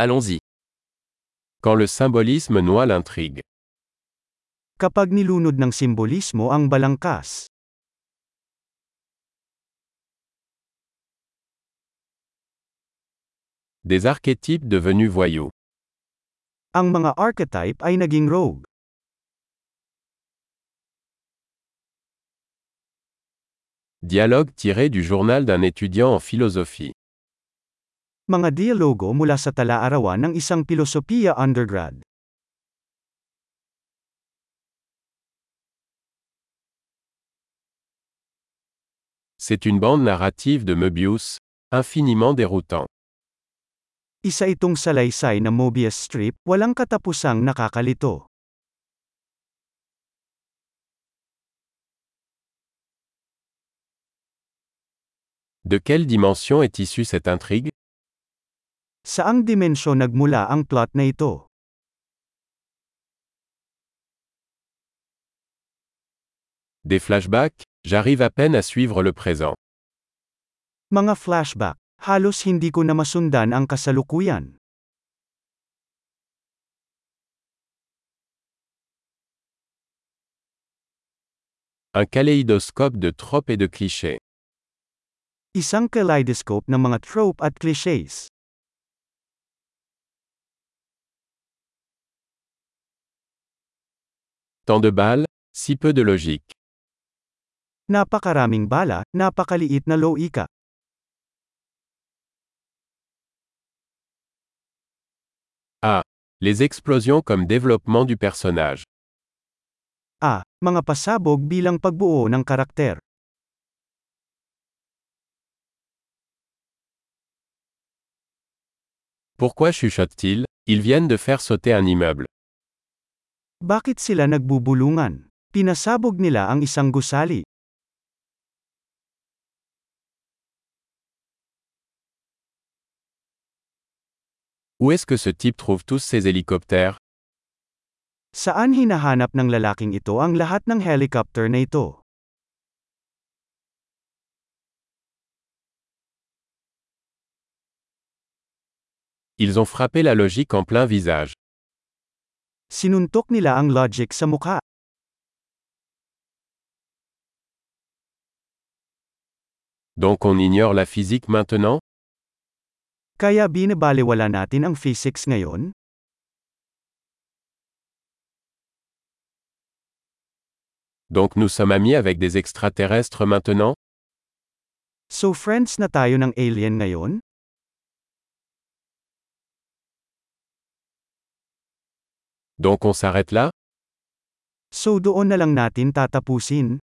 Allons-y. Quand le symbolisme noie l'intrigue. Kapag nilunod ng simbolismo ang balangkas. Des archétypes devenus voyous. Ang mga archetype ay naging rogue. Dialogue tiré du journal d'un étudiant en philosophie. Mga dialogo mula sa tala-arawan ng isang pilosopiya undergrad. C'est une bande narrative de Möbius, infiniment déroutant. Isa itong salaysay na Mobius strip, walang katapusang nakakalito. De quelle dimension est issue cette intrigue Saang dimensyon nagmula ang plot na ito? Des flashbacks J'arrive à peine à suivre le présent. Mga flashback. Halos hindi ko na masundan ang kasalukuyan. Un kaléidoscope de tropes et de clichés. Isang kaleidoscope ng mga trope at clichés. Tant de balles, si peu de logique. Napakaraming bala, napakaliit na loika. Ah, les explosions comme développement du personnage. Ah, mga pasabog bilang pagbuo ng karakter. Pourquoi chuchotent-ils Ils viennent de faire sauter un immeuble. Bakit sila nagbubulungan? Pinasabog nila ang isang gusali. Où est-ce que ce type trouve tous ces hélicoptères Saan hinahanap ng lalaking ito ang lahat ng helicopter na ito? Ils ont frappé la logique en plein visage. Sinuntok nila ang logic sa mukha. Donc on ignore la physique maintenant Kaya binabaliwala natin ang physics ngayon? Donc nous sommes amis avec des extraterrestres maintenant So friends na tayo ng alien ngayon? Donc on s'arrête là So doon na lang natin tatapusin?